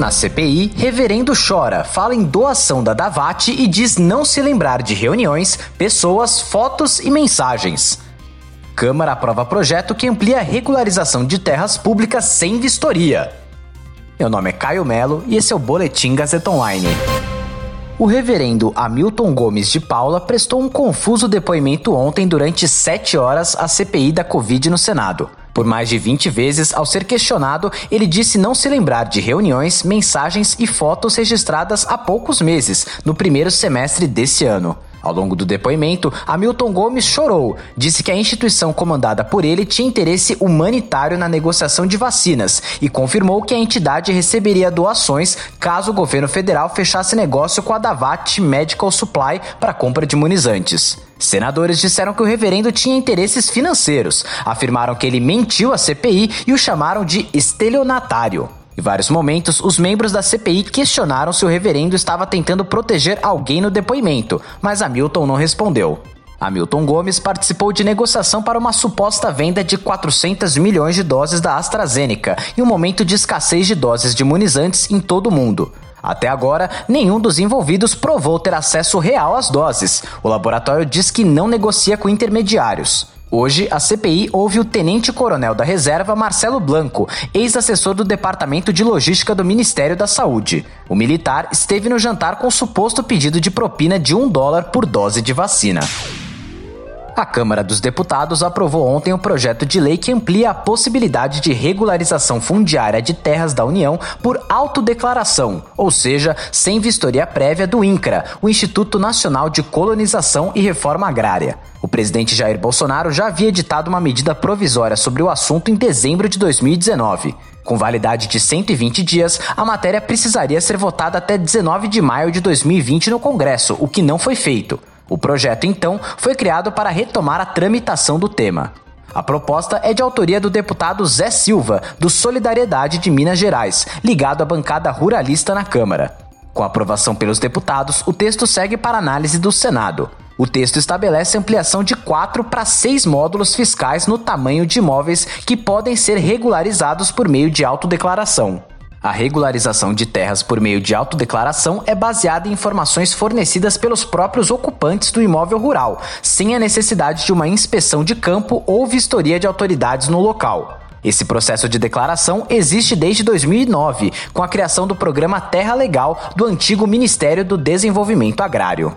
Na CPI, Reverendo chora, fala em doação da Davate e diz não se lembrar de reuniões, pessoas, fotos e mensagens. Câmara aprova projeto que amplia a regularização de terras públicas sem vistoria. Meu nome é Caio Melo e esse é o Boletim Gazeta Online. O reverendo Hamilton Gomes de Paula prestou um confuso depoimento ontem durante sete horas à CPI da Covid no Senado. Por mais de 20 vezes, ao ser questionado, ele disse não se lembrar de reuniões, mensagens e fotos registradas há poucos meses, no primeiro semestre desse ano. Ao longo do depoimento, Hamilton Gomes chorou, disse que a instituição comandada por ele tinha interesse humanitário na negociação de vacinas e confirmou que a entidade receberia doações caso o governo federal fechasse negócio com a Davat Medical Supply para compra de imunizantes. Senadores disseram que o reverendo tinha interesses financeiros, afirmaram que ele mentiu à CPI e o chamaram de estelionatário. Em vários momentos, os membros da CPI questionaram se o reverendo estava tentando proteger alguém no depoimento, mas Hamilton não respondeu. Hamilton Gomes participou de negociação para uma suposta venda de 400 milhões de doses da AstraZeneca em um momento de escassez de doses de imunizantes em todo o mundo. Até agora, nenhum dos envolvidos provou ter acesso real às doses. O laboratório diz que não negocia com intermediários. Hoje, a CPI ouve o tenente-coronel da reserva Marcelo Blanco, ex-assessor do Departamento de Logística do Ministério da Saúde. O militar esteve no jantar com o suposto pedido de propina de um dólar por dose de vacina. A Câmara dos Deputados aprovou ontem o um projeto de lei que amplia a possibilidade de regularização fundiária de terras da União por autodeclaração, ou seja, sem vistoria prévia do INCRA, o Instituto Nacional de Colonização e Reforma Agrária. O presidente Jair Bolsonaro já havia editado uma medida provisória sobre o assunto em dezembro de 2019. Com validade de 120 dias, a matéria precisaria ser votada até 19 de maio de 2020 no Congresso, o que não foi feito. O projeto, então, foi criado para retomar a tramitação do tema. A proposta é de autoria do deputado Zé Silva, do Solidariedade de Minas Gerais, ligado à bancada ruralista na Câmara. Com aprovação pelos deputados, o texto segue para análise do Senado. O texto estabelece ampliação de quatro para seis módulos fiscais no tamanho de imóveis que podem ser regularizados por meio de autodeclaração. A regularização de terras por meio de autodeclaração é baseada em informações fornecidas pelos próprios ocupantes do imóvel rural, sem a necessidade de uma inspeção de campo ou vistoria de autoridades no local. Esse processo de declaração existe desde 2009, com a criação do programa Terra Legal do antigo Ministério do Desenvolvimento Agrário.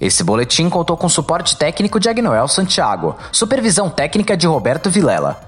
Esse boletim contou com suporte técnico de Agnoel Santiago, supervisão técnica de Roberto Vilela.